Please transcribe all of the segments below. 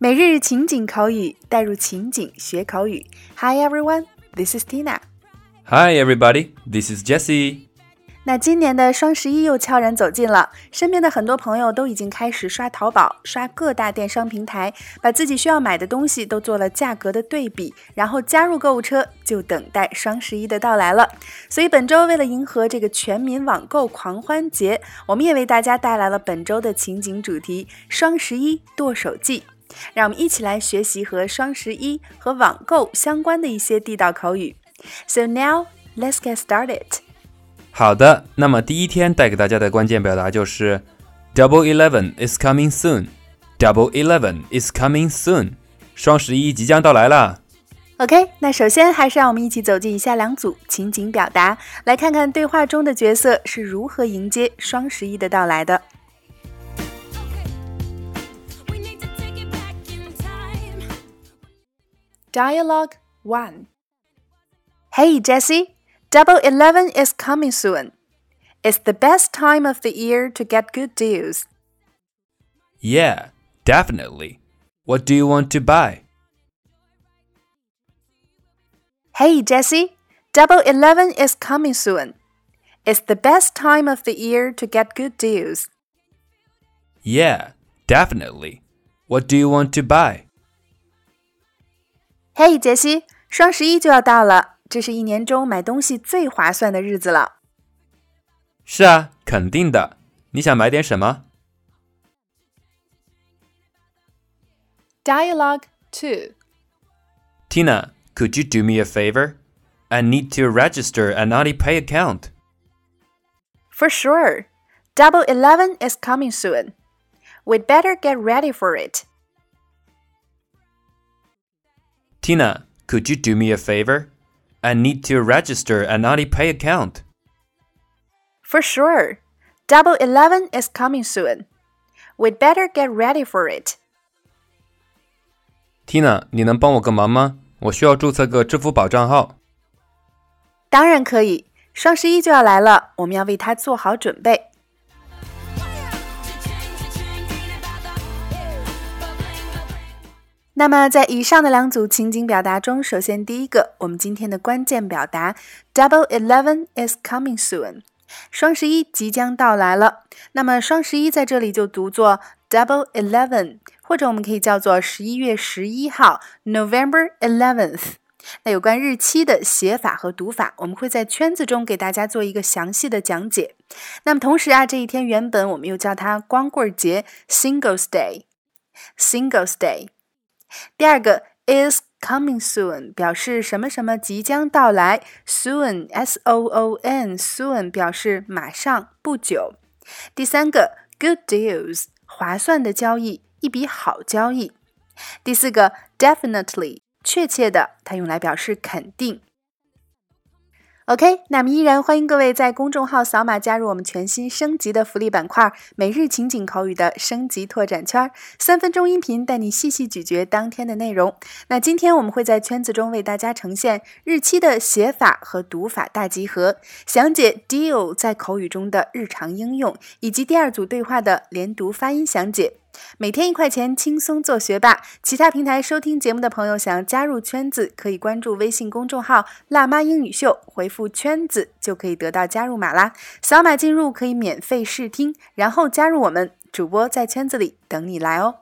每日情景口语，带入情景学口语。Hi everyone, this is Tina. Hi everybody, this is Jesse. 那今年的双十一又悄然走近了，身边的很多朋友都已经开始刷淘宝、刷各大电商平台，把自己需要买的东西都做了价格的对比，然后加入购物车，就等待双十一的到来了。所以本周为了迎合这个全民网购狂欢节，我们也为大家带来了本周的情景主题——双十一剁手记。让我们一起来学习和双十一和网购相关的一些地道口语。So now let's get started。好的，那么第一天带给大家的关键表达就是 Double Eleven is coming soon。Double Eleven is coming soon。双十一即将到来了。OK，那首先还是让我们一起走进以下两组情景表达，来看看对话中的角色是如何迎接双十一的到来的。Dialogue 1 Hey Jesse, Double Eleven is coming soon. It's the best time of the year to get good deals. Yeah, definitely. What do you want to buy? Hey Jesse, Double Eleven is coming soon. It's the best time of the year to get good deals. Yeah, definitely. What do you want to buy? 嘿，杰西，双十一就要到了，这是一年中买东西最划算的日子了。是啊，肯定的。你想买点什么？Dialogue two. Tina, could you do me a favor? I need to register an Alipay account. For sure. Double Eleven is coming soon. We'd better get ready for it. Tina, could you do me a favor? I need to register an Alipay account. For sure. Double Eleven is coming soon. We'd better get ready for it. Tina，你能帮我个忙吗？我需要注册个支付宝账号。当然可以，双十一就要来了，我们要为它做好准备。 那么，在以上的两组情景表达中，首先第一个，我们今天的关键表达 “Double Eleven is coming soon”，双十一即将到来了。那么，双十一在这里就读作 “Double Eleven”，或者我们可以叫做十一月十一号 （November Eleventh）。那有关日期的写法和读法，我们会在圈子中给大家做一个详细的讲解。那么，同时啊，这一天原本我们又叫它光棍节 （Singles Day），Singles Day。第二个 is coming soon 表示什么什么即将到来，soon s o o n soon 表示马上不久。第三个 good deals 划算的交易，一笔好交易。第四个 definitely 确切的，它用来表示肯定。OK，那么依然欢迎各位在公众号扫码加入我们全新升级的福利板块——每日情景口语的升级拓展圈，三分钟音频带你细细咀嚼当天的内容。那今天我们会在圈子中为大家呈现日期的写法和读法大集合，详解 deal 在口语中的日常应用，以及第二组对话的连读发音详解。每天一块钱，轻松做学霸。其他平台收听节目的朋友，想要加入圈子，可以关注微信公众号“辣妈英语秀”，回复“圈子”就可以得到加入码啦。扫码进入可以免费试听，然后加入我们，主播在圈子里等你来哦。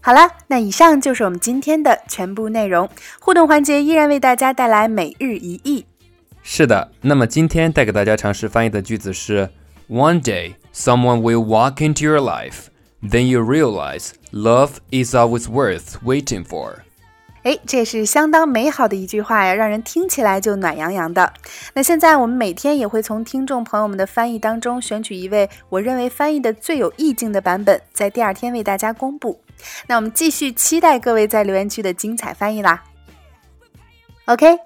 好啦，那以上就是我们今天的全部内容。互动环节依然为大家带来每日一译。是的，那么今天带给大家尝试翻译的句子是：One day someone will walk into your life, then you realize love is always worth waiting for。哎，这是相当美好的一句话呀，让人听起来就暖洋洋的。那现在我们每天也会从听众朋友们的翻译当中选取一位我认为翻译的最有意境的版本，在第二天为大家公布。那我们继续期待各位在留言区的精彩翻译啦。OK。